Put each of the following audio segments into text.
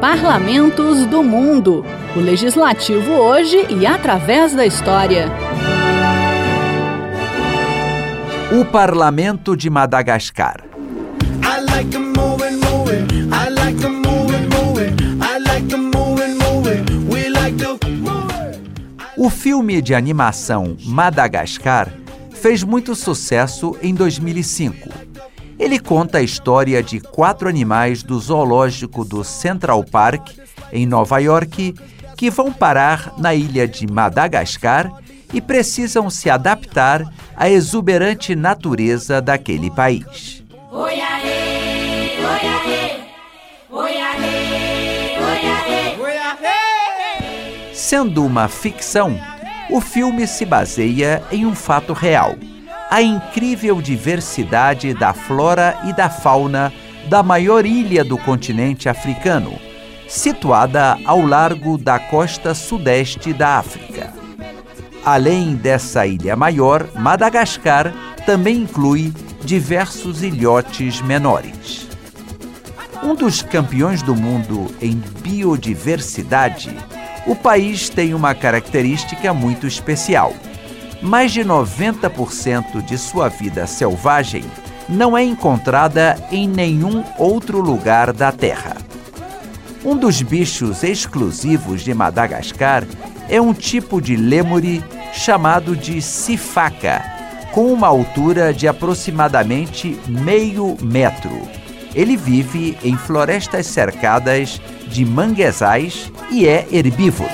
Parlamentos do Mundo. O legislativo hoje e através da história. O Parlamento de Madagascar. O filme de animação Madagascar fez muito sucesso em 2005. Ele conta a história de quatro animais do zoológico do Central Park, em Nova York, que vão parar na ilha de Madagascar e precisam se adaptar à exuberante natureza daquele país. Sendo uma ficção, o filme se baseia em um fato real: a incrível diversidade da flora e da fauna da maior ilha do continente africano, situada ao largo da costa sudeste da África. Além dessa ilha maior, Madagascar também inclui diversos ilhotes menores. Um dos campeões do mundo em biodiversidade o país tem uma característica muito especial. Mais de 90% de sua vida selvagem não é encontrada em nenhum outro lugar da Terra. Um dos bichos exclusivos de Madagascar é um tipo de lêmure chamado de sifaca, com uma altura de aproximadamente meio metro. Ele vive em florestas cercadas de manguezais e é herbívoro.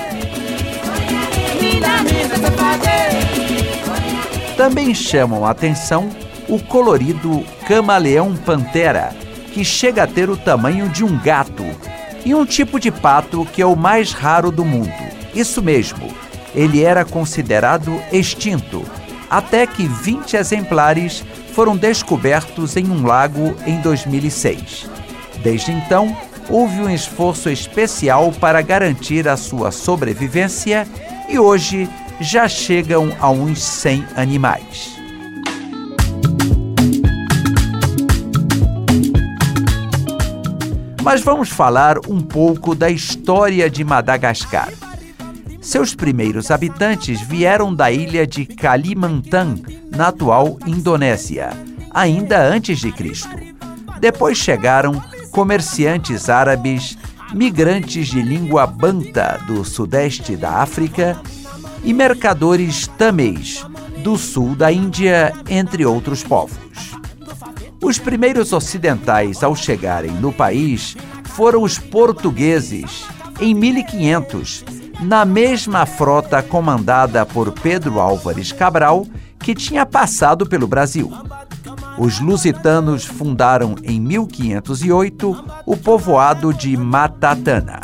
Também chamam a atenção o colorido camaleão-pantera, que chega a ter o tamanho de um gato, e um tipo de pato que é o mais raro do mundo. Isso mesmo, ele era considerado extinto, até que 20 exemplares foram descobertos em um lago em 2006. Desde então, houve um esforço especial para garantir a sua sobrevivência e hoje já chegam a uns 100 animais. Mas vamos falar um pouco da história de Madagascar. Seus primeiros habitantes vieram da ilha de Kalimantan, na atual Indonésia, ainda antes de Cristo. Depois chegaram comerciantes árabes, migrantes de língua banta do sudeste da África e mercadores tamês do sul da Índia, entre outros povos. Os primeiros ocidentais ao chegarem no país foram os portugueses, em 1500, na mesma frota comandada por Pedro Álvares Cabral, que tinha passado pelo Brasil. Os lusitanos fundaram em 1508 o povoado de Matatana.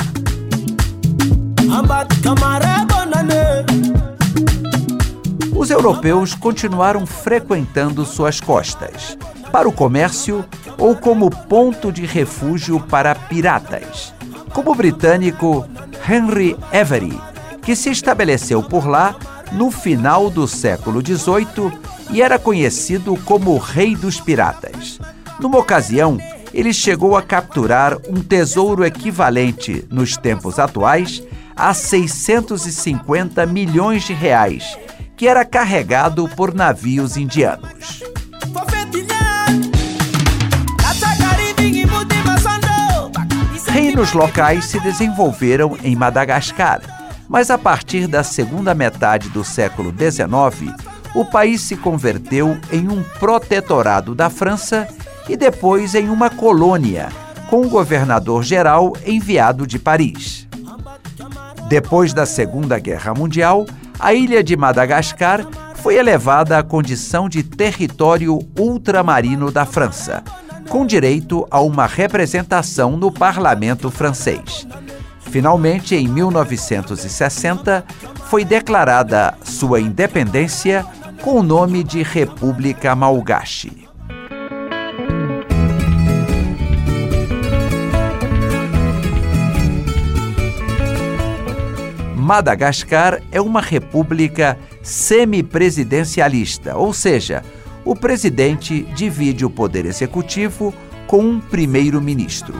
Os europeus continuaram frequentando suas costas, para o comércio ou como ponto de refúgio para piratas, como o britânico Henry Avery, que se estabeleceu por lá no final do século XVIII e era conhecido como o Rei dos Piratas. Numa ocasião, ele chegou a capturar um tesouro equivalente, nos tempos atuais, a 650 milhões de reais, que era carregado por navios indianos. Reinos locais se desenvolveram em Madagascar mas a partir da segunda metade do século XIX, o país se converteu em um protetorado da França e depois em uma colônia, com um governador-geral enviado de Paris. Depois da Segunda Guerra Mundial, a ilha de Madagascar foi elevada à condição de território ultramarino da França, com direito a uma representação no parlamento francês. Finalmente, em 1960, foi declarada sua independência com o nome de República Malgache. Madagascar é uma república semipresidencialista, ou seja, o presidente divide o poder executivo com um primeiro-ministro.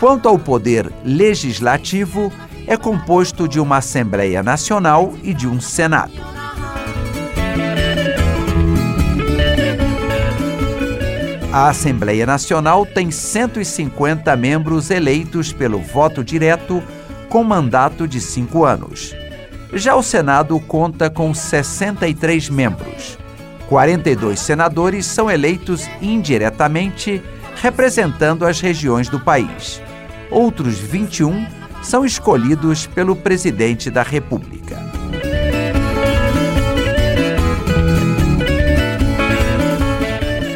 Quanto ao poder legislativo, é composto de uma Assembleia Nacional e de um Senado. A Assembleia Nacional tem 150 membros eleitos pelo voto direto com mandato de cinco anos. Já o Senado conta com 63 membros. 42 senadores são eleitos indiretamente, representando as regiões do país. Outros 21 são escolhidos pelo presidente da República.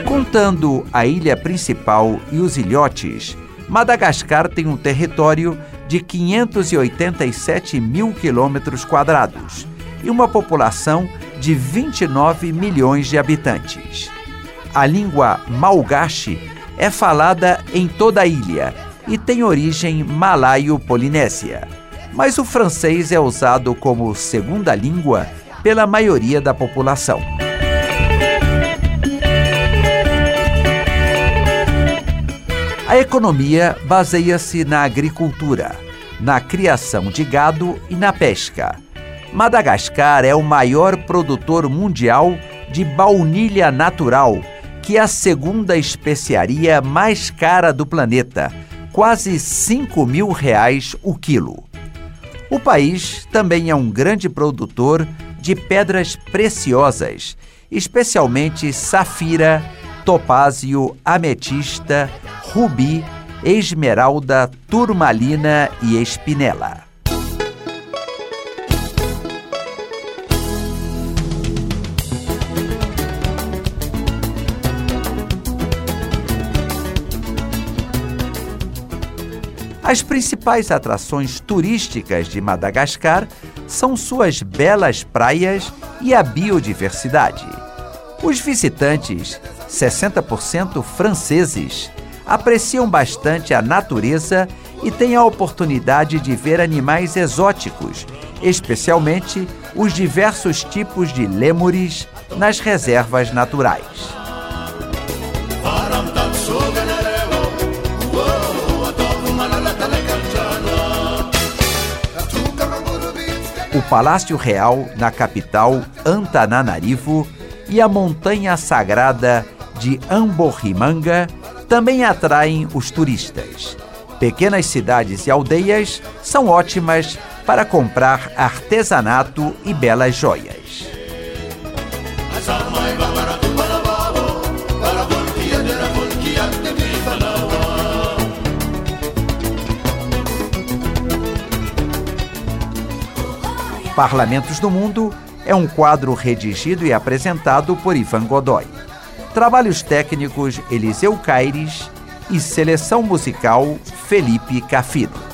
Contando a ilha principal e os ilhotes, Madagascar tem um território de 587 mil quilômetros quadrados e uma população de 29 milhões de habitantes. A língua malgache é falada em toda a ilha e tem origem malaio-polinésia, mas o francês é usado como segunda língua pela maioria da população. A economia baseia-se na agricultura, na criação de gado e na pesca. Madagascar é o maior produtor mundial de baunilha natural, que é a segunda especiaria mais cara do planeta, quase 5 mil reais o quilo. O país também é um grande produtor de pedras preciosas, especialmente safira, topázio, ametista, rubi, esmeralda, turmalina e espinela. As principais atrações turísticas de Madagascar são suas belas praias e a biodiversidade. Os visitantes, 60% franceses, apreciam bastante a natureza e têm a oportunidade de ver animais exóticos, especialmente os diversos tipos de lêmures nas reservas naturais. o Palácio Real na capital Antananarivo e a Montanha Sagrada de Amborrimanga também atraem os turistas. Pequenas cidades e aldeias são ótimas para comprar artesanato e belas joias. Parlamentos do Mundo é um quadro redigido e apresentado por Ivan Godoy. Trabalhos técnicos Eliseu Caires e seleção musical Felipe Cafido.